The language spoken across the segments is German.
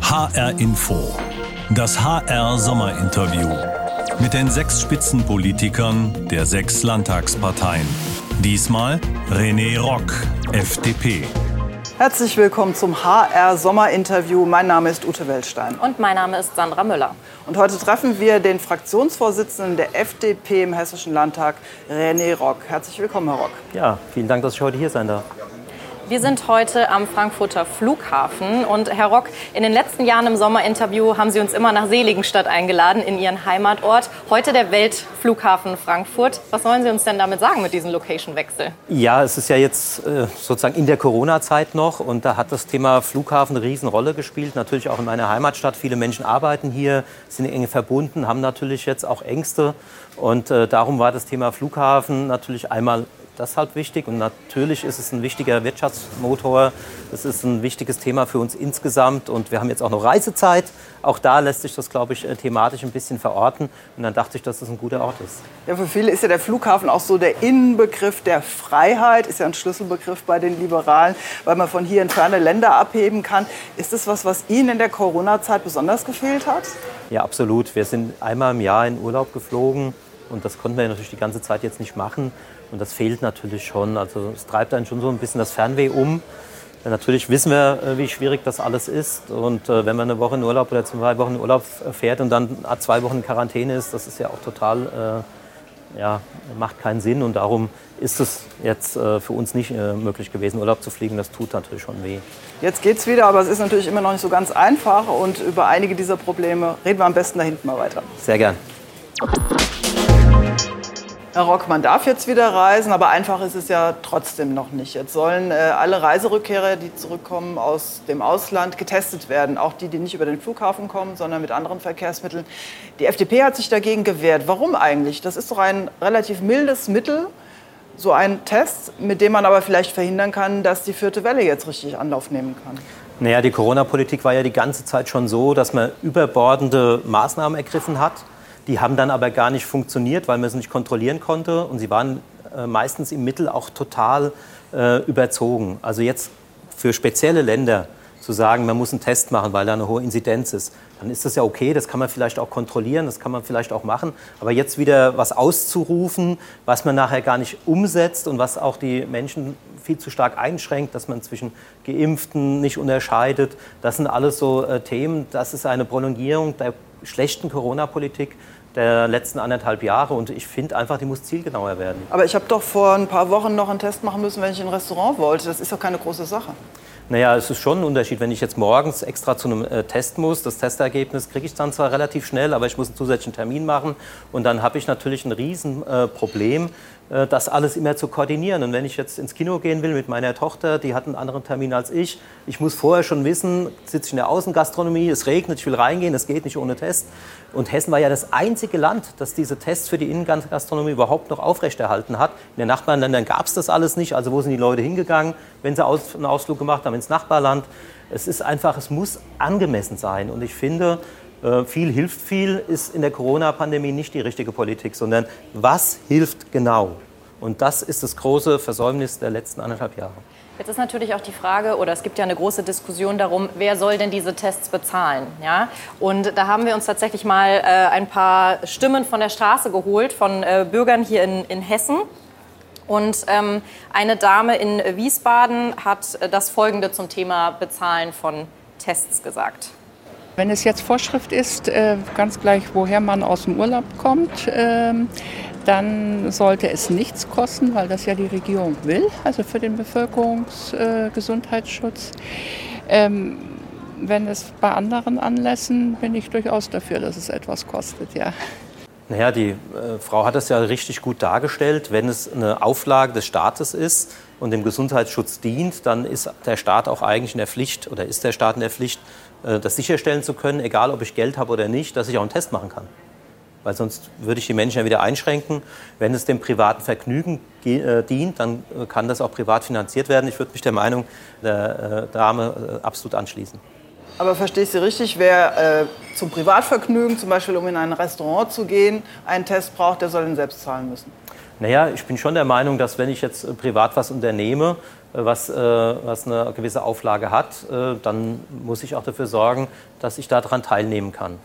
HR Info. Das HR Sommerinterview. Mit den sechs Spitzenpolitikern der sechs Landtagsparteien. Diesmal René Rock, FDP. Herzlich willkommen zum HR Sommerinterview. Mein Name ist Ute Wellstein. Und mein Name ist Sandra Müller. Und heute treffen wir den Fraktionsvorsitzenden der FDP im Hessischen Landtag, René Rock. Herzlich willkommen, Herr Rock. Ja, vielen Dank, dass ich heute hier sein darf. Wir sind heute am Frankfurter Flughafen und Herr Rock, in den letzten Jahren im Sommerinterview haben Sie uns immer nach Seligenstadt eingeladen, in Ihren Heimatort. Heute der Weltflughafen Frankfurt. Was sollen Sie uns denn damit sagen mit diesem Location-Wechsel? Ja, es ist ja jetzt äh, sozusagen in der Corona-Zeit noch und da hat das Thema Flughafen eine Riesenrolle gespielt. Natürlich auch in meiner Heimatstadt. Viele Menschen arbeiten hier, sind eng verbunden, haben natürlich jetzt auch Ängste und äh, darum war das Thema Flughafen natürlich einmal deshalb wichtig. Und natürlich ist es ein wichtiger Wirtschaftsmotor. Es ist ein wichtiges Thema für uns insgesamt. Und wir haben jetzt auch noch Reisezeit. Auch da lässt sich das, glaube ich, äh, thematisch ein bisschen verorten. Und dann dachte ich, dass das ein guter Ort ist. Ja, für viele ist ja der Flughafen auch so der Innenbegriff der Freiheit. Ist ja ein Schlüsselbegriff bei den Liberalen, weil man von hier in ferne Länder abheben kann. Ist das was, was Ihnen in der Corona-Zeit besonders gefehlt hat? Ja, absolut. Wir sind einmal im Jahr in Urlaub geflogen. Und das konnten wir natürlich die ganze Zeit jetzt nicht machen. Und das fehlt natürlich schon. Also es treibt einen schon so ein bisschen das Fernweh um. Natürlich wissen wir, äh, wie schwierig das alles ist. Und äh, wenn man eine Woche in Urlaub oder zwei Wochen in Urlaub fährt und dann zwei Wochen in Quarantäne ist, das ist ja auch total, äh, ja, macht keinen Sinn. Und darum ist es jetzt äh, für uns nicht äh, möglich gewesen, Urlaub zu fliegen. Das tut natürlich schon weh. Jetzt geht's wieder, aber es ist natürlich immer noch nicht so ganz einfach. Und über einige dieser Probleme reden wir am besten da hinten mal weiter. Sehr gern. Herr Rock, man darf jetzt wieder reisen, aber einfach ist es ja trotzdem noch nicht. Jetzt sollen äh, alle Reiserückkehrer, die zurückkommen aus dem Ausland, getestet werden. Auch die, die nicht über den Flughafen kommen, sondern mit anderen Verkehrsmitteln. Die FDP hat sich dagegen gewehrt. Warum eigentlich? Das ist doch ein relativ mildes Mittel, so ein Test, mit dem man aber vielleicht verhindern kann, dass die vierte Welle jetzt richtig Anlauf nehmen kann. Naja, die Corona-Politik war ja die ganze Zeit schon so, dass man überbordende Maßnahmen ergriffen hat die haben dann aber gar nicht funktioniert, weil man sie nicht kontrollieren konnte. Und sie waren äh, meistens im Mittel auch total äh, überzogen. Also jetzt für spezielle Länder zu sagen, man muss einen Test machen, weil da eine hohe Inzidenz ist, dann ist das ja okay, das kann man vielleicht auch kontrollieren, das kann man vielleicht auch machen. Aber jetzt wieder was auszurufen, was man nachher gar nicht umsetzt und was auch die Menschen viel zu stark einschränkt, dass man zwischen Geimpften nicht unterscheidet, das sind alles so äh, Themen, das ist eine Prolongierung der schlechten Corona-Politik der letzten anderthalb Jahre. Und ich finde einfach, die muss zielgenauer werden. Aber ich habe doch vor ein paar Wochen noch einen Test machen müssen, wenn ich in ein Restaurant wollte. Das ist doch keine große Sache. Naja, es ist schon ein Unterschied, wenn ich jetzt morgens extra zu einem äh, Test muss. Das Testergebnis kriege ich dann zwar relativ schnell, aber ich muss einen zusätzlichen Termin machen. Und dann habe ich natürlich ein Riesenproblem, äh, das alles immer zu koordinieren. Und wenn ich jetzt ins Kino gehen will mit meiner Tochter, die hat einen anderen Termin als ich, ich muss vorher schon wissen, sitze ich in der Außengastronomie, es regnet, ich will reingehen, es geht nicht ohne Test. Und Hessen war ja das einzige Land, das diese Tests für die Innengastronomie überhaupt noch aufrechterhalten hat. In den Nachbarländern gab es das alles nicht. Also wo sind die Leute hingegangen, wenn sie einen Ausflug gemacht haben ins Nachbarland? Es ist einfach, es muss angemessen sein. Und ich finde, äh, viel hilft viel ist in der Corona-Pandemie nicht die richtige Politik, sondern was hilft genau? Und das ist das große Versäumnis der letzten anderthalb Jahre. Jetzt ist natürlich auch die Frage, oder es gibt ja eine große Diskussion darum, wer soll denn diese Tests bezahlen? Ja? Und da haben wir uns tatsächlich mal äh, ein paar Stimmen von der Straße geholt, von äh, Bürgern hier in, in Hessen. Und ähm, eine Dame in Wiesbaden hat das Folgende zum Thema Bezahlen von Tests gesagt. Wenn es jetzt Vorschrift ist, äh, ganz gleich, woher man aus dem Urlaub kommt, ähm, dann sollte es nichts kosten, weil das ja die Regierung will, also für den Bevölkerungsgesundheitsschutz. Ähm, wenn es bei anderen Anlässen bin ich durchaus dafür, dass es etwas kostet, ja. Naja, die äh, Frau hat das ja richtig gut dargestellt. Wenn es eine Auflage des Staates ist und dem Gesundheitsschutz dient, dann ist der Staat auch eigentlich in der Pflicht oder ist der Staat in der Pflicht, das sicherstellen zu können, egal ob ich Geld habe oder nicht, dass ich auch einen Test machen kann. Weil sonst würde ich die Menschen ja wieder einschränken. Wenn es dem privaten Vergnügen äh, dient, dann äh, kann das auch privat finanziert werden. Ich würde mich der Meinung der Dame absolut anschließen. Aber verstehe ich Sie richtig, wer äh, zum Privatvergnügen, zum Beispiel um in ein Restaurant zu gehen, einen Test braucht, der soll ihn selbst zahlen müssen? Naja, ich bin schon der Meinung, dass wenn ich jetzt privat was unternehme, was, äh, was eine gewisse Auflage hat, äh, dann muss ich auch dafür sorgen, dass ich daran teilnehmen kann.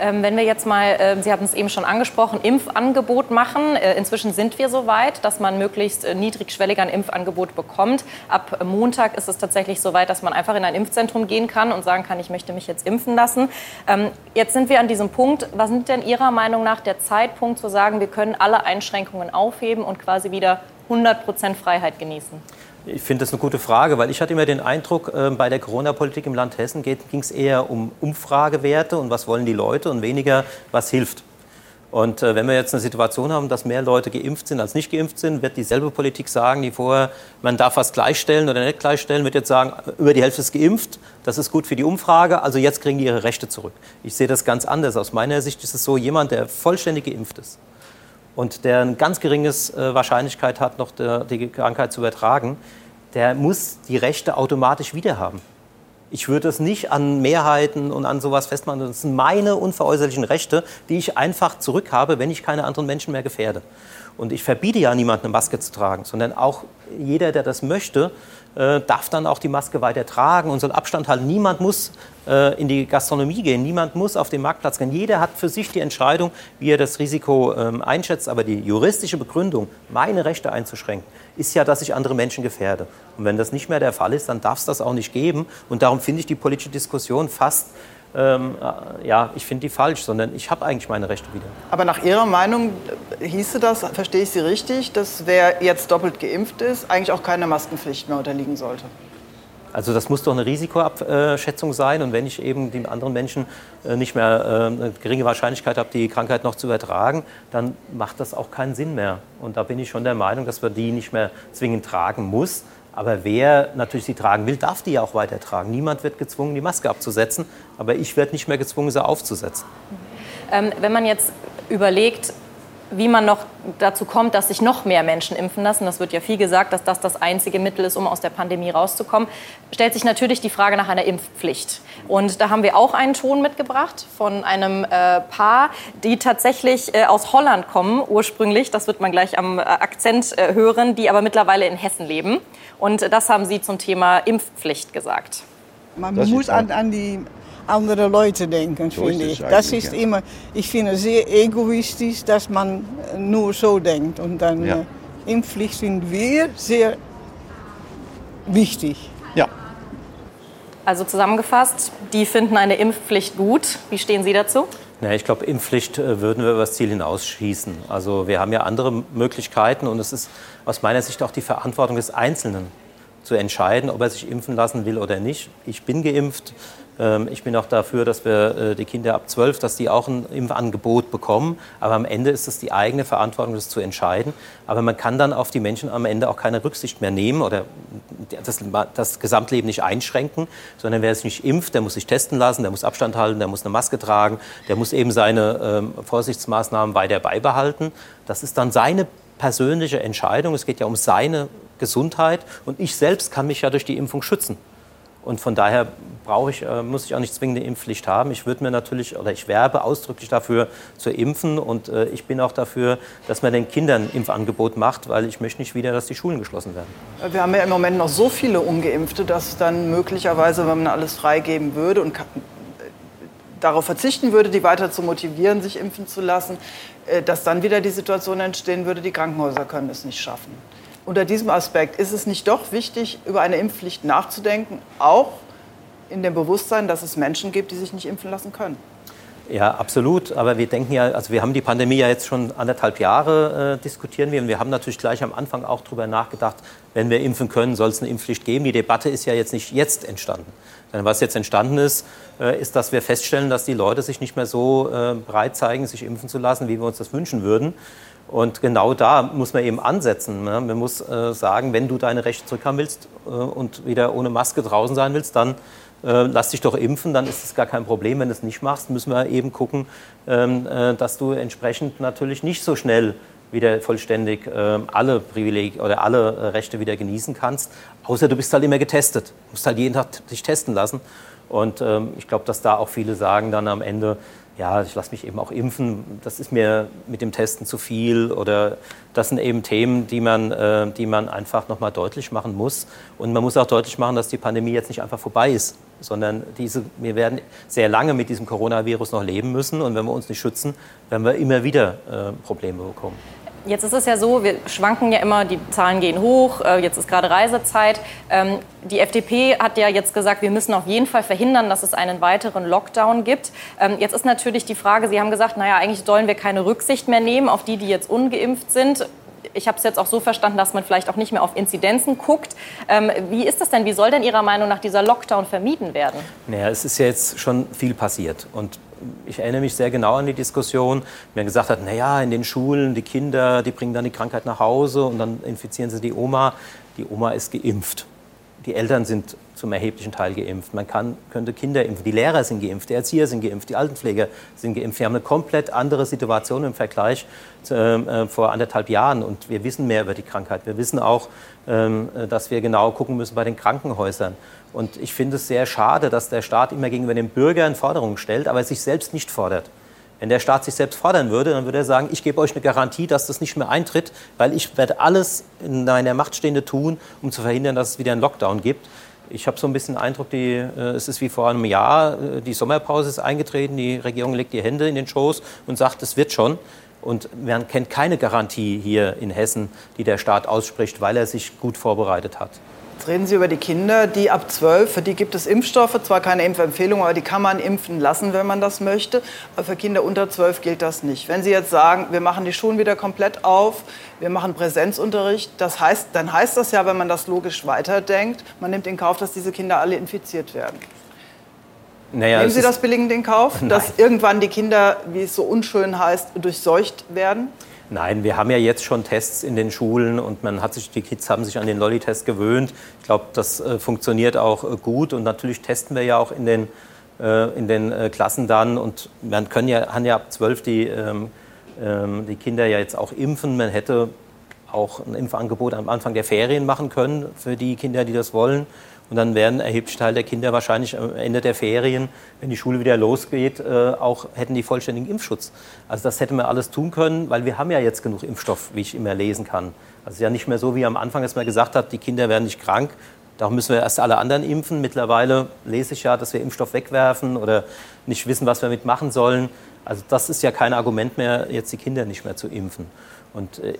Ähm, wenn wir jetzt mal, äh, Sie haben es eben schon angesprochen, Impfangebot machen. Äh, inzwischen sind wir so weit, dass man möglichst äh, niedrigschwellig ein Impfangebot bekommt. Ab Montag ist es tatsächlich so weit, dass man einfach in ein Impfzentrum gehen kann und sagen kann, ich möchte mich jetzt impfen lassen. Ähm, jetzt sind wir an diesem Punkt. Was sind denn Ihrer Meinung nach der Zeitpunkt zu sagen, wir können alle Einschränkungen aufheben und quasi wieder 100 Prozent Freiheit genießen? Ich finde das eine gute Frage, weil ich hatte immer den Eindruck, äh, bei der Corona-Politik im Land Hessen ging es eher um Umfragewerte und was wollen die Leute und weniger, was hilft. Und äh, wenn wir jetzt eine Situation haben, dass mehr Leute geimpft sind als nicht geimpft sind, wird dieselbe Politik sagen, die vorher, man darf was gleichstellen oder nicht gleichstellen, wird jetzt sagen, über die Hälfte ist geimpft, das ist gut für die Umfrage, also jetzt kriegen die ihre Rechte zurück. Ich sehe das ganz anders. Aus meiner Sicht ist es so, jemand, der vollständig geimpft ist und der eine ganz geringe äh, Wahrscheinlichkeit hat, noch der, die Krankheit zu übertragen, der muss die Rechte automatisch wiederhaben. Ich würde es nicht an Mehrheiten und an sowas festmachen. Das sind meine unveräußerlichen Rechte, die ich einfach zurückhabe, wenn ich keine anderen Menschen mehr gefährde. Und ich verbiete ja niemandem eine Maske zu tragen, sondern auch jeder, der das möchte, äh, darf dann auch die Maske weiter tragen und soll Abstand halten. Niemand muss äh, in die Gastronomie gehen, niemand muss auf den Marktplatz gehen. Jeder hat für sich die Entscheidung, wie er das Risiko ähm, einschätzt. Aber die juristische Begründung, meine Rechte einzuschränken, ist ja, dass ich andere Menschen gefährde. Und wenn das nicht mehr der Fall ist, dann darf es das auch nicht geben. Und darum finde ich die politische Diskussion fast ähm, äh, ja, ich finde die falsch, sondern ich habe eigentlich meine Rechte wieder. Aber nach Ihrer Meinung äh, hieße das, verstehe ich Sie richtig, dass wer jetzt doppelt geimpft ist, eigentlich auch keine Maskenpflicht mehr unterliegen sollte? Also das muss doch eine Risikoabschätzung sein. Und wenn ich eben den anderen Menschen äh, nicht mehr eine geringe Wahrscheinlichkeit habe, die Krankheit noch zu übertragen, dann macht das auch keinen Sinn mehr. Und da bin ich schon der Meinung, dass man die nicht mehr zwingend tragen muss. Aber wer natürlich sie tragen will, darf die ja auch weiter tragen. Niemand wird gezwungen, die Maske abzusetzen, aber ich werde nicht mehr gezwungen, sie aufzusetzen. Ähm, wenn man jetzt überlegt, wie man noch dazu kommt, dass sich noch mehr Menschen impfen lassen, das wird ja viel gesagt, dass das das einzige Mittel ist, um aus der Pandemie rauszukommen, stellt sich natürlich die Frage nach einer Impfpflicht. Und da haben wir auch einen Ton mitgebracht von einem äh, Paar, die tatsächlich äh, aus Holland kommen, ursprünglich, das wird man gleich am äh, Akzent äh, hören, die aber mittlerweile in Hessen leben. Und das haben Sie zum Thema Impfpflicht gesagt. Man das muss an, an, die anderen Leute denken, so finde ich. Das ist ja. immer, ich finde sehr egoistisch, dass man nur so denkt. Und dann ja. äh, Impfpflicht finden wir sehr wichtig. Ja. Also zusammengefasst, die finden eine Impfpflicht gut. Wie stehen Sie dazu? Ja, ich glaube, Impfpflicht äh, würden wir über das Ziel hinausschießen. Also wir haben ja andere Möglichkeiten und es ist aus meiner Sicht auch die Verantwortung des Einzelnen zu entscheiden, ob er sich impfen lassen will oder nicht. Ich bin geimpft. Ähm, ich bin auch dafür, dass wir äh, die Kinder ab 12, dass die auch ein Impfangebot bekommen. Aber am Ende ist es die eigene Verantwortung, das zu entscheiden. Aber man kann dann auf die Menschen am Ende auch keine Rücksicht mehr nehmen oder das, das Gesamtleben nicht einschränken, sondern wer sich nicht impft, der muss sich testen lassen, der muss Abstand halten, der muss eine Maske tragen, der muss eben seine ähm, Vorsichtsmaßnahmen weiter beibehalten. Das ist dann seine persönliche Entscheidung. Es geht ja um seine Gesundheit und ich selbst kann mich ja durch die Impfung schützen. Und von daher brauche ich, äh, muss ich auch nicht zwingend eine Impfpflicht haben. Ich würde mir natürlich oder ich werbe ausdrücklich dafür zu impfen und äh, ich bin auch dafür, dass man den Kindern Impfangebot macht, weil ich möchte nicht wieder, dass die Schulen geschlossen werden. Wir haben ja im Moment noch so viele Ungeimpfte, dass dann möglicherweise, wenn man alles freigeben würde und darauf verzichten würde, die weiter zu motivieren, sich impfen zu lassen, äh, dass dann wieder die Situation entstehen würde, die Krankenhäuser können es nicht schaffen. Unter diesem Aspekt ist es nicht doch wichtig, über eine Impfpflicht nachzudenken, auch in dem Bewusstsein, dass es Menschen gibt, die sich nicht impfen lassen können. Ja, absolut. Aber wir denken ja, also wir haben die Pandemie ja jetzt schon anderthalb Jahre äh, diskutieren wir. Und wir haben natürlich gleich am Anfang auch darüber nachgedacht, wenn wir impfen können, soll es eine Impfpflicht geben. Die Debatte ist ja jetzt nicht jetzt entstanden. Denn was jetzt entstanden ist, äh, ist, dass wir feststellen, dass die Leute sich nicht mehr so äh, bereit zeigen, sich impfen zu lassen, wie wir uns das wünschen würden. Und genau da muss man eben ansetzen. Ne? Man muss äh, sagen, wenn du deine Rechte zurückhaben willst äh, und wieder ohne Maske draußen sein willst, dann äh, lass dich doch impfen, dann ist es gar kein Problem. Wenn du es nicht machst, müssen wir eben gucken, ähm, äh, dass du entsprechend natürlich nicht so schnell wieder vollständig äh, alle Privilegien oder alle äh, Rechte wieder genießen kannst. Außer du bist halt immer getestet. Du musst halt jeden Tag dich testen lassen. Und ähm, ich glaube, dass da auch viele sagen dann am Ende, ja, ich lasse mich eben auch impfen, das ist mir mit dem Testen zu viel oder das sind eben Themen, die man, äh, die man einfach nochmal deutlich machen muss. Und man muss auch deutlich machen, dass die Pandemie jetzt nicht einfach vorbei ist, sondern diese, wir werden sehr lange mit diesem Coronavirus noch leben müssen und wenn wir uns nicht schützen, werden wir immer wieder äh, Probleme bekommen. Jetzt ist es ja so, wir schwanken ja immer, die Zahlen gehen hoch, äh, jetzt ist gerade Reisezeit. Ähm, die FDP hat ja jetzt gesagt, wir müssen auf jeden Fall verhindern, dass es einen weiteren Lockdown gibt. Ähm, jetzt ist natürlich die Frage, Sie haben gesagt, naja, eigentlich sollen wir keine Rücksicht mehr nehmen auf die, die jetzt ungeimpft sind ich habe es jetzt auch so verstanden, dass man vielleicht auch nicht mehr auf Inzidenzen guckt. Ähm, wie ist das denn? Wie soll denn Ihrer Meinung nach dieser Lockdown vermieden werden? Naja, es ist ja jetzt schon viel passiert. Und ich erinnere mich sehr genau an die Diskussion, wie man gesagt hat, naja, in den Schulen, die Kinder, die bringen dann die Krankheit nach Hause und dann infizieren sie die Oma. Die Oma ist geimpft. Die Eltern sind zum erheblichen Teil geimpft. Man kann, könnte Kinder impfen. Die Lehrer sind geimpft, die Erzieher sind geimpft, die Altenpfleger sind geimpft. Wir haben eine komplett andere Situation im Vergleich zu, äh, vor anderthalb Jahren. Und wir wissen mehr über die Krankheit. Wir wissen auch, ähm, dass wir genau gucken müssen bei den Krankenhäusern. Und ich finde es sehr schade, dass der Staat immer gegenüber den Bürgern Forderungen stellt, aber sich selbst nicht fordert. Wenn der Staat sich selbst fordern würde, dann würde er sagen, ich gebe euch eine Garantie, dass das nicht mehr eintritt, weil ich werde alles in meiner Macht Stehende tun, um zu verhindern, dass es wieder einen Lockdown gibt. Ich habe so ein bisschen den Eindruck, die, äh, es ist wie vor einem Jahr, äh, die Sommerpause ist eingetreten, die Regierung legt die Hände in den Schoß und sagt, es wird schon. Und man kennt keine Garantie hier in Hessen, die der Staat ausspricht, weil er sich gut vorbereitet hat. Reden Sie über die Kinder, die ab 12, für die gibt es Impfstoffe, zwar keine Impfempfehlung, aber die kann man impfen lassen, wenn man das möchte. Aber für Kinder unter 12 gilt das nicht. Wenn Sie jetzt sagen, wir machen die Schulen wieder komplett auf, wir machen Präsenzunterricht, das heißt, dann heißt das ja, wenn man das logisch weiterdenkt, man nimmt in Kauf, dass diese Kinder alle infiziert werden. Naja, Nehmen Sie das billigend in Kauf, Nein. dass irgendwann die Kinder, wie es so unschön heißt, durchseucht werden? Nein, wir haben ja jetzt schon Tests in den Schulen und man hat sich, die Kids haben sich an den Lolli-Test gewöhnt. Ich glaube, das äh, funktioniert auch äh, gut und natürlich testen wir ja auch in den, äh, in den äh, Klassen dann und man können ja, haben ja ab zwölf die, ähm, ähm, die Kinder ja jetzt auch impfen. Man hätte auch ein Impfangebot am Anfang der Ferien machen können für die Kinder, die das wollen. Und dann werden erheblich Teil der Kinder wahrscheinlich am Ende der Ferien, wenn die Schule wieder losgeht, äh, auch hätten die vollständigen Impfschutz. Also das hätten wir alles tun können, weil wir haben ja jetzt genug Impfstoff, wie ich immer lesen kann. Also es ist ja nicht mehr so wie am Anfang, dass man gesagt hat, die Kinder werden nicht krank. Darum müssen wir erst alle anderen impfen. Mittlerweile lese ich ja, dass wir Impfstoff wegwerfen oder nicht wissen, was wir mitmachen sollen. Also das ist ja kein Argument mehr, jetzt die Kinder nicht mehr zu impfen. Und äh,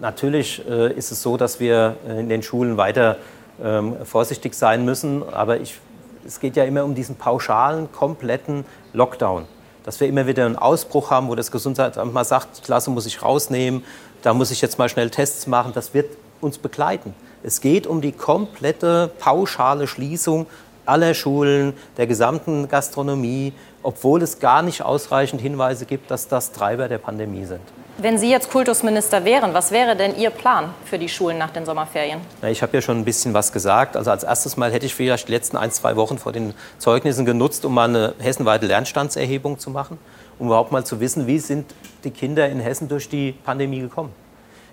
natürlich äh, ist es so, dass wir in den Schulen weiter ähm, vorsichtig sein müssen. Aber ich, es geht ja immer um diesen pauschalen, kompletten Lockdown. Dass wir immer wieder einen Ausbruch haben, wo das Gesundheitsamt mal sagt, die Klasse muss ich rausnehmen, da muss ich jetzt mal schnell Tests machen. Das wird uns begleiten. Es geht um die komplette pauschale Schließung aller Schulen, der gesamten Gastronomie, obwohl es gar nicht ausreichend Hinweise gibt, dass das Treiber der Pandemie sind. Wenn Sie jetzt Kultusminister wären, was wäre denn Ihr Plan für die Schulen nach den Sommerferien? ich habe ja schon ein bisschen was gesagt. Also als erstes Mal hätte ich vielleicht die letzten ein, zwei Wochen vor den Zeugnissen genutzt, um mal eine hessenweite Lernstandserhebung zu machen, um überhaupt mal zu wissen, wie sind die Kinder in Hessen durch die Pandemie gekommen.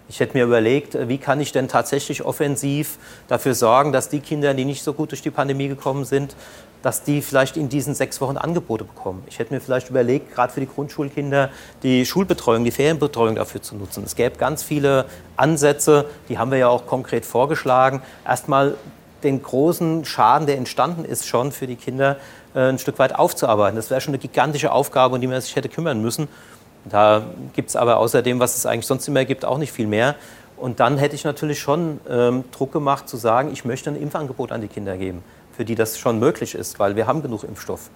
Ich hätte mir überlegt, wie kann ich denn tatsächlich offensiv dafür sorgen, dass die Kinder, die nicht so gut durch die Pandemie gekommen sind, dass die vielleicht in diesen sechs Wochen Angebote bekommen. Ich hätte mir vielleicht überlegt, gerade für die Grundschulkinder die Schulbetreuung, die Ferienbetreuung dafür zu nutzen. Es gäbe ganz viele Ansätze, die haben wir ja auch konkret vorgeschlagen. Erstmal den großen Schaden, der entstanden ist, schon für die Kinder äh, ein Stück weit aufzuarbeiten. Das wäre schon eine gigantische Aufgabe, um die man sich hätte kümmern müssen. Da gibt es aber außerdem, was es eigentlich sonst immer gibt, auch nicht viel mehr. Und dann hätte ich natürlich schon ähm, Druck gemacht, zu sagen, ich möchte ein Impfangebot an die Kinder geben für die das schon möglich ist, weil wir haben genug Impfstoff.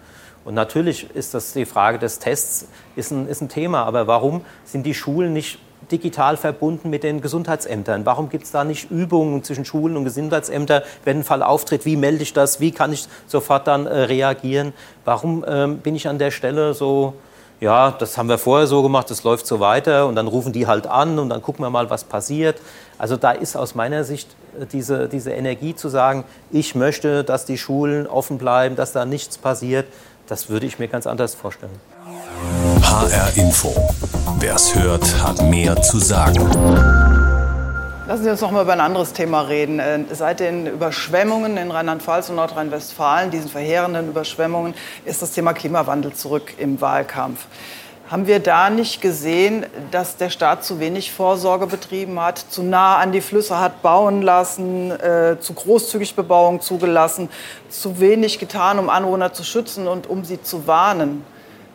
Und natürlich ist das die Frage des Tests ist ein, ist ein Thema, aber warum sind die Schulen nicht digital verbunden mit den Gesundheitsämtern? Warum gibt es da nicht Übungen zwischen Schulen und Gesundheitsämtern, wenn ein Fall auftritt? Wie melde ich das? Wie kann ich sofort dann äh, reagieren? Warum ähm, bin ich an der Stelle so, ja, das haben wir vorher so gemacht, das läuft so weiter und dann rufen die halt an und dann gucken wir mal, was passiert. Also da ist aus meiner Sicht äh, diese, diese Energie zu sagen, ich möchte, dass die Schulen offen bleiben, dass da nichts passiert, das würde ich mir ganz anders vorstellen. HR Info. Wer es hört, hat mehr zu sagen. Lassen Sie uns noch mal über ein anderes Thema reden. Äh, seit den Überschwemmungen in Rheinland-Pfalz und Nordrhein-Westfalen, diesen verheerenden Überschwemmungen, ist das Thema Klimawandel zurück im Wahlkampf. Haben wir da nicht gesehen, dass der Staat zu wenig Vorsorge betrieben hat, zu nah an die Flüsse hat bauen lassen, äh, zu großzügig Bebauung zugelassen, zu wenig getan, um Anwohner zu schützen und um sie zu warnen?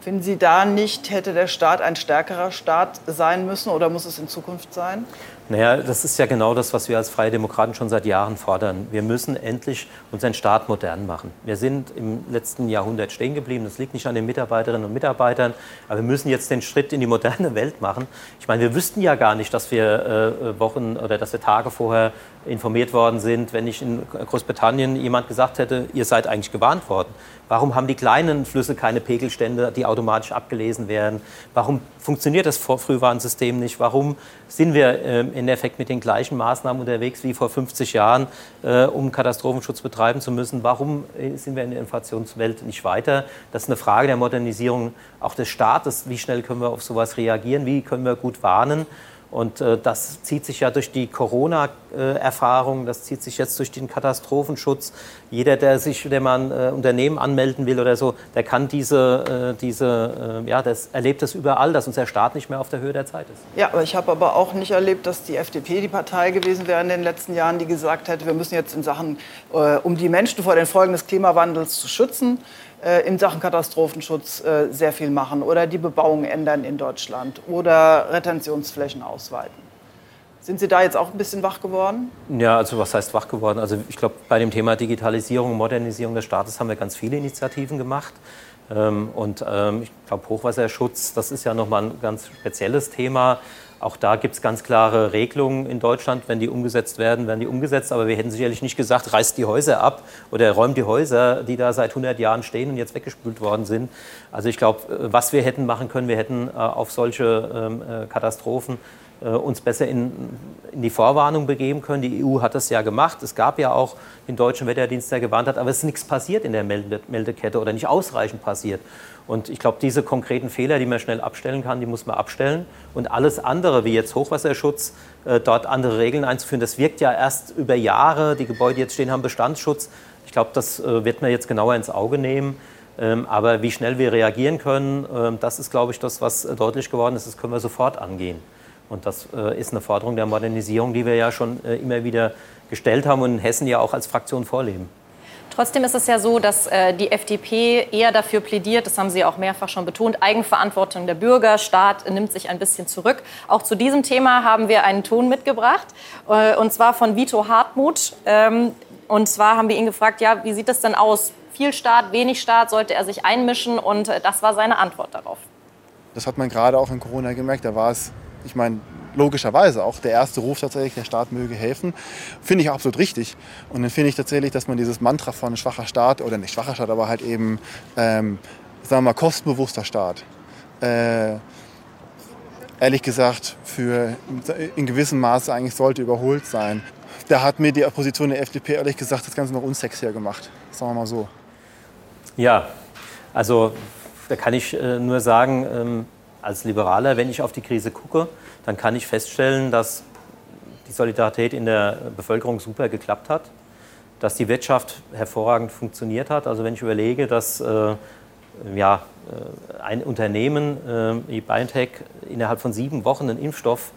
Finden Sie da nicht, hätte der Staat ein stärkerer Staat sein müssen oder muss es in Zukunft sein? Naja, das ist ja genau das, was wir als Freie Demokraten schon seit Jahren fordern. Wir müssen endlich unseren Staat modern machen. Wir sind im letzten Jahrhundert stehen geblieben. Das liegt nicht an den Mitarbeiterinnen und Mitarbeitern. Aber wir müssen jetzt den Schritt in die moderne Welt machen. Ich meine, wir wüssten ja gar nicht, dass wir äh, Wochen oder dass wir Tage vorher informiert worden sind, wenn ich in Großbritannien jemand gesagt hätte, ihr seid eigentlich gewarnt worden. Warum haben die kleinen Flüsse keine Pegelstände, die automatisch abgelesen werden? Warum funktioniert das Frühwarnsystem nicht? Warum sind wir äh, in Effekt mit den gleichen Maßnahmen unterwegs wie vor 50 Jahren, äh, um Katastrophenschutz betreiben zu müssen? Warum äh, sind wir in der Inflationswelt nicht weiter? Das ist eine Frage der Modernisierung auch des Staates. Wie schnell können wir auf sowas reagieren? Wie können wir gut warnen? Und äh, das zieht sich ja durch die Corona-Erfahrung, das zieht sich jetzt durch den Katastrophenschutz. Jeder, der sich, der man äh, Unternehmen anmelden will oder so, der kann diese, äh, diese äh, ja, das erlebt das überall, dass unser Staat nicht mehr auf der Höhe der Zeit ist. Ja, aber ich habe aber auch nicht erlebt, dass die FDP die Partei gewesen wäre in den letzten Jahren, die gesagt hätte, wir müssen jetzt in Sachen, äh, um die Menschen vor den Folgen des Klimawandels zu schützen, in Sachen Katastrophenschutz äh, sehr viel machen oder die Bebauung ändern in Deutschland oder Retentionsflächen ausweiten. Sind Sie da jetzt auch ein bisschen wach geworden? Ja, also was heißt wach geworden? Also ich glaube, bei dem Thema Digitalisierung Modernisierung des Staates haben wir ganz viele Initiativen gemacht. Ähm, und ähm, ich glaube, Hochwasserschutz, das ist ja nochmal ein ganz spezielles Thema. Auch da gibt es ganz klare Regelungen in Deutschland. Wenn die umgesetzt werden, werden die umgesetzt. Aber wir hätten sicherlich nicht gesagt, reißt die Häuser ab oder räumt die Häuser, die da seit 100 Jahren stehen und jetzt weggespült worden sind. Also ich glaube, äh, was wir hätten machen können, wir hätten äh, auf solche ähm, äh, Katastrophen uns besser in, in, die Vorwarnung begeben können. Die EU hat das ja gemacht. Es gab ja auch den deutschen Wetterdienst, der gewarnt hat, aber es ist nichts passiert in der Melde Meldekette oder nicht ausreichend passiert. Und ich glaube, diese konkreten Fehler, die man schnell abstellen kann, die muss man abstellen. Und alles andere, wie jetzt Hochwasserschutz, äh, dort andere Regeln einzuführen, das wirkt ja erst über Jahre. Die Gebäude, die jetzt stehen, haben Bestandsschutz. Ich glaube, das äh, wird man jetzt genauer ins Auge nehmen. Ähm, aber wie schnell wir reagieren können, ähm, das ist, glaube ich, das, was deutlich geworden ist. Das können wir sofort angehen. Und das äh, ist eine Forderung der Modernisierung, die wir ja schon äh, immer wieder gestellt haben und in Hessen ja auch als Fraktion vorleben. Trotzdem ist es ja so, dass äh, die FDP eher dafür plädiert, das haben Sie auch mehrfach schon betont, Eigenverantwortung der Bürger, Staat nimmt sich ein bisschen zurück. Auch zu diesem Thema haben wir einen Ton mitgebracht, äh, und zwar von Vito Hartmut. Ähm, und zwar haben wir ihn gefragt, ja, wie sieht das denn aus? Viel Staat, wenig Staat, sollte er sich einmischen? Und äh, das war seine Antwort darauf. Das hat man gerade auch in Corona gemerkt. Da war es ich meine, logischerweise auch der erste Ruf tatsächlich, der Staat möge helfen, finde ich absolut richtig. Und dann finde ich tatsächlich, dass man dieses Mantra von schwacher Staat, oder nicht schwacher Staat, aber halt eben, ähm, sagen wir mal, kostenbewusster Staat, äh, ehrlich gesagt, für in gewissem Maße eigentlich sollte überholt sein. Da hat mir die Opposition der FDP ehrlich gesagt das Ganze noch unsexier gemacht. Sagen wir mal so. Ja, also da kann ich äh, nur sagen, ähm, als Liberaler, wenn ich auf die Krise gucke, dann kann ich feststellen, dass die Solidarität in der Bevölkerung super geklappt hat, dass die Wirtschaft hervorragend funktioniert hat. Also wenn ich überlege, dass äh, ja, äh, ein Unternehmen äh, wie BioNTech innerhalb von sieben Wochen einen Impfstoff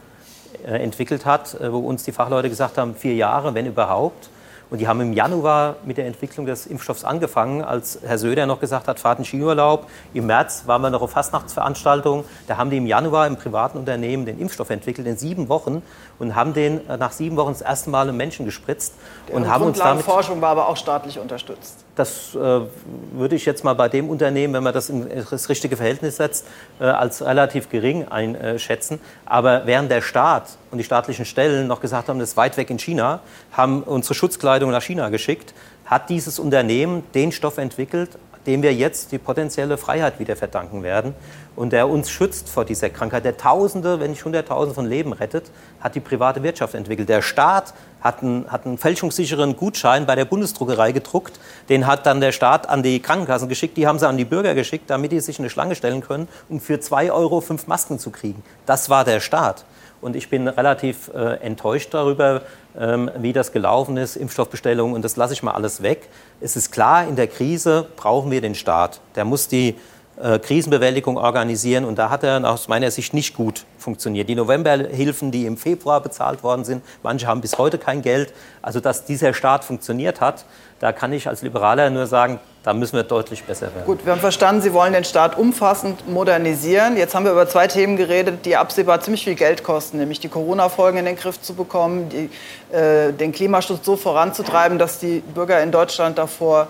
äh, entwickelt hat, äh, wo uns die Fachleute gesagt haben, vier Jahre, wenn überhaupt, und die haben im Januar mit der Entwicklung des Impfstoffs angefangen, als Herr Söder noch gesagt hat, fahrt in Skiurlaub. Im März waren wir noch auf Fastnachtsveranstaltungen. Da haben die im Januar im privaten Unternehmen den Impfstoff entwickelt in sieben Wochen und haben den äh, nach sieben Wochen das erste Mal im Menschen gespritzt. und haben uns damit Forschung war aber auch staatlich unterstützt. Das äh, würde ich jetzt mal bei dem Unternehmen, wenn man das in das richtige Verhältnis setzt, äh, als relativ gering einschätzen. Aber während der Staat und die staatlichen Stellen noch gesagt haben, das ist weit weg in China, haben unsere Schutzkleidung nach China geschickt, hat dieses Unternehmen den Stoff entwickelt, dem wir jetzt die potenzielle Freiheit wieder verdanken werden und der uns schützt vor dieser Krankheit, der Tausende, wenn nicht Hunderttausende von Leben rettet, hat die private Wirtschaft entwickelt. Der Staat hat einen, hat einen fälschungssicheren Gutschein bei der Bundesdruckerei gedruckt, den hat dann der Staat an die Krankenkassen geschickt, die haben sie an die Bürger geschickt, damit die sich in eine Schlange stellen können, um für zwei Euro fünf Masken zu kriegen. Das war der Staat. Und ich bin relativ äh, enttäuscht darüber, ähm, wie das gelaufen ist, Impfstoffbestellungen. Und das lasse ich mal alles weg. Es ist klar, in der Krise brauchen wir den Staat. Der muss die Krisenbewältigung organisieren. Und da hat er aus meiner Sicht nicht gut funktioniert. Die Novemberhilfen, die im Februar bezahlt worden sind, manche haben bis heute kein Geld. Also dass dieser Staat funktioniert hat, da kann ich als Liberaler nur sagen, da müssen wir deutlich besser werden. Gut, wir haben verstanden, Sie wollen den Staat umfassend modernisieren. Jetzt haben wir über zwei Themen geredet, die absehbar ziemlich viel Geld kosten, nämlich die Corona-Folgen in den Griff zu bekommen, die, äh, den Klimaschutz so voranzutreiben, dass die Bürger in Deutschland davor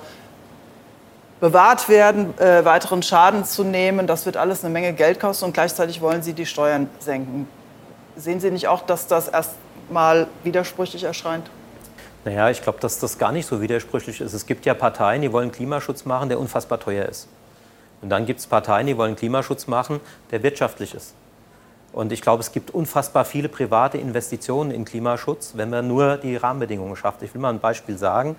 bewahrt werden, äh, weiteren Schaden zu nehmen. Das wird alles eine Menge Geld kosten und gleichzeitig wollen Sie die Steuern senken. Sehen Sie nicht auch, dass das erst mal widersprüchlich erscheint? Naja, ich glaube, dass das gar nicht so widersprüchlich ist. Es gibt ja Parteien, die wollen Klimaschutz machen, der unfassbar teuer ist. Und dann gibt es Parteien, die wollen Klimaschutz machen, der wirtschaftlich ist. Und ich glaube, es gibt unfassbar viele private Investitionen in Klimaschutz, wenn man nur die Rahmenbedingungen schafft. Ich will mal ein Beispiel sagen.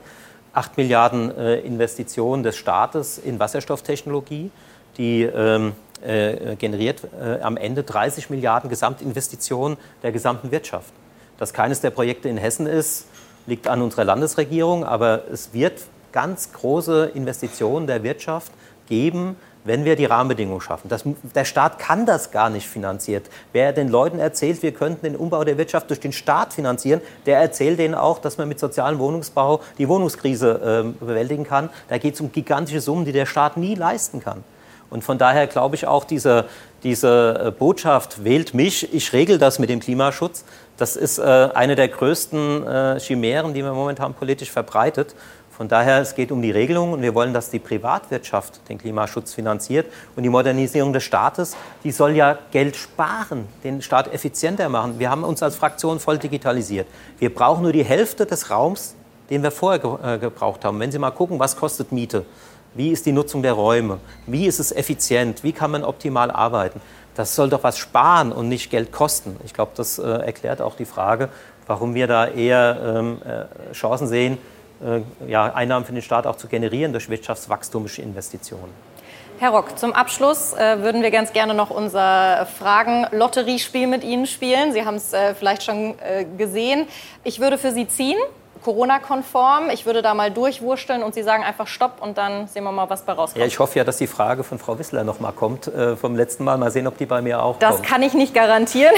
8 Milliarden äh, Investitionen des Staates in Wasserstofftechnologie, die ähm, äh, generiert äh, am Ende 30 Milliarden Gesamtinvestitionen der gesamten Wirtschaft. Dass keines der Projekte in Hessen ist, liegt an unserer Landesregierung, aber es wird ganz große Investitionen der Wirtschaft geben, wenn wir die Rahmenbedingungen schaffen. Das, der Staat kann das gar nicht finanziert. Wer den Leuten erzählt, wir könnten den Umbau der Wirtschaft durch den Staat finanzieren, der erzählt denen auch, dass man mit sozialem Wohnungsbau die Wohnungskrise äh, bewältigen kann. Da geht es um gigantische Summen, die der Staat nie leisten kann. Und von daher glaube ich auch, diese, diese äh, Botschaft, wählt mich, ich regel das mit dem Klimaschutz, das ist äh, eine der größten äh, Chimären, die man momentan politisch verbreitet. Von daher, es geht um die Regelung und wir wollen, dass die Privatwirtschaft den Klimaschutz finanziert. Und die Modernisierung des Staates, die soll ja Geld sparen, den Staat effizienter machen. Wir haben uns als Fraktion voll digitalisiert. Wir brauchen nur die Hälfte des Raums, den wir vorher ge äh, gebraucht haben. Wenn Sie mal gucken, was kostet Miete? Wie ist die Nutzung der Räume? Wie ist es effizient? Wie kann man optimal arbeiten? Das soll doch was sparen und nicht Geld kosten. Ich glaube, das äh, erklärt auch die Frage, warum wir da eher ähm, äh, Chancen sehen, ja, Einnahmen für den Staat auch zu generieren durch wirtschaftswachstumische Investitionen. Herr Rock, zum Abschluss äh, würden wir ganz gerne noch unser Fragen-Lotteriespiel mit Ihnen spielen. Sie haben es äh, vielleicht schon äh, gesehen. Ich würde für Sie ziehen, Corona-konform. Ich würde da mal durchwursteln und Sie sagen einfach Stopp und dann sehen wir mal, was bei rauskommt. Ja, ich hoffe ja, dass die Frage von Frau Wissler noch mal kommt äh, vom letzten Mal. Mal sehen, ob die bei mir auch das kommt. Das kann ich nicht garantieren.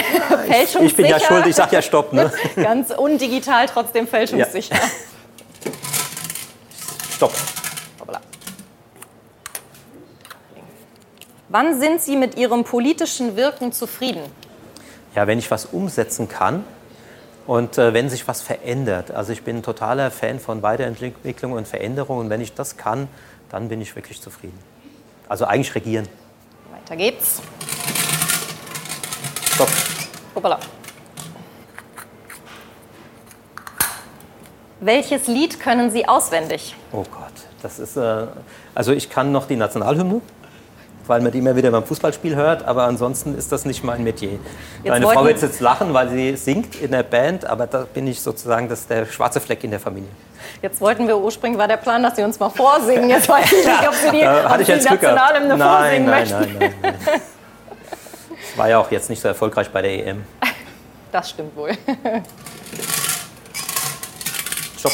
ich, ich bin ja schuld, ich sage ja Stopp. Ne? Ganz undigital, trotzdem fälschungssicher. Ja. Stopp. Wann sind Sie mit Ihrem politischen Wirken zufrieden? Ja, wenn ich was umsetzen kann und äh, wenn sich was verändert. Also ich bin ein totaler Fan von Weiterentwicklung und Veränderung und wenn ich das kann, dann bin ich wirklich zufrieden. Also eigentlich regieren. Weiter geht's. Stopp. Hoppala. Welches Lied können Sie auswendig? Oh Gott, das ist. Äh, also ich kann noch die Nationalhymne, weil man die immer wieder beim Fußballspiel hört, aber ansonsten ist das nicht mein Metier. Jetzt Meine Frau wird jetzt lachen, weil sie singt in der Band, aber da bin ich sozusagen das der schwarze Fleck in der Familie. Jetzt wollten wir ursprünglich, war der Plan, dass Sie uns mal vorsingen. Jetzt weiß ich nicht, ob Sie die, ob Sie die Nationalhymne nein, vorsingen nein, möchten. Nein, nein, nein. Das war ja auch jetzt nicht so erfolgreich bei der EM. Das stimmt wohl. Stopp.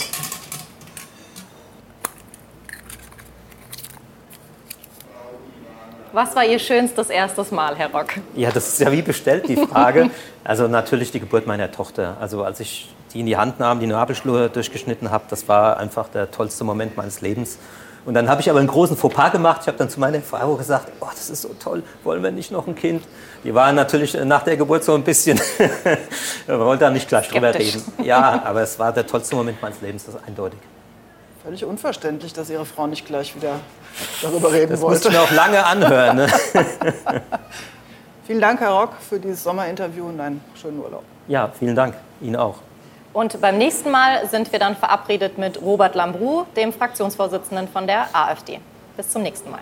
Was war Ihr schönstes erstes Mal, Herr Rock? Ja, das ist ja wie bestellt, die Frage. also natürlich die Geburt meiner Tochter. Also als ich die in die Hand nahm, die Nabelschnur durchgeschnitten habe, das war einfach der tollste Moment meines Lebens. Und dann habe ich aber einen großen Fauxpas gemacht. Ich habe dann zu meiner Frau gesagt, oh, das ist so toll, wollen wir nicht noch ein Kind? Die waren natürlich nach der Geburt so ein bisschen, wir wollten da nicht gleich Skeptisch. drüber reden. Ja, aber es war der tollste Moment meines Lebens, das ist eindeutig. Völlig unverständlich, dass Ihre Frau nicht gleich wieder darüber reden das wollte. Das mussten wir auch lange anhören. Ne? vielen Dank, Herr Rock, für dieses Sommerinterview und einen schönen Urlaub. Ja, vielen Dank. Ihnen auch. Und beim nächsten Mal sind wir dann verabredet mit Robert Lambrou, dem Fraktionsvorsitzenden von der AfD. Bis zum nächsten Mal.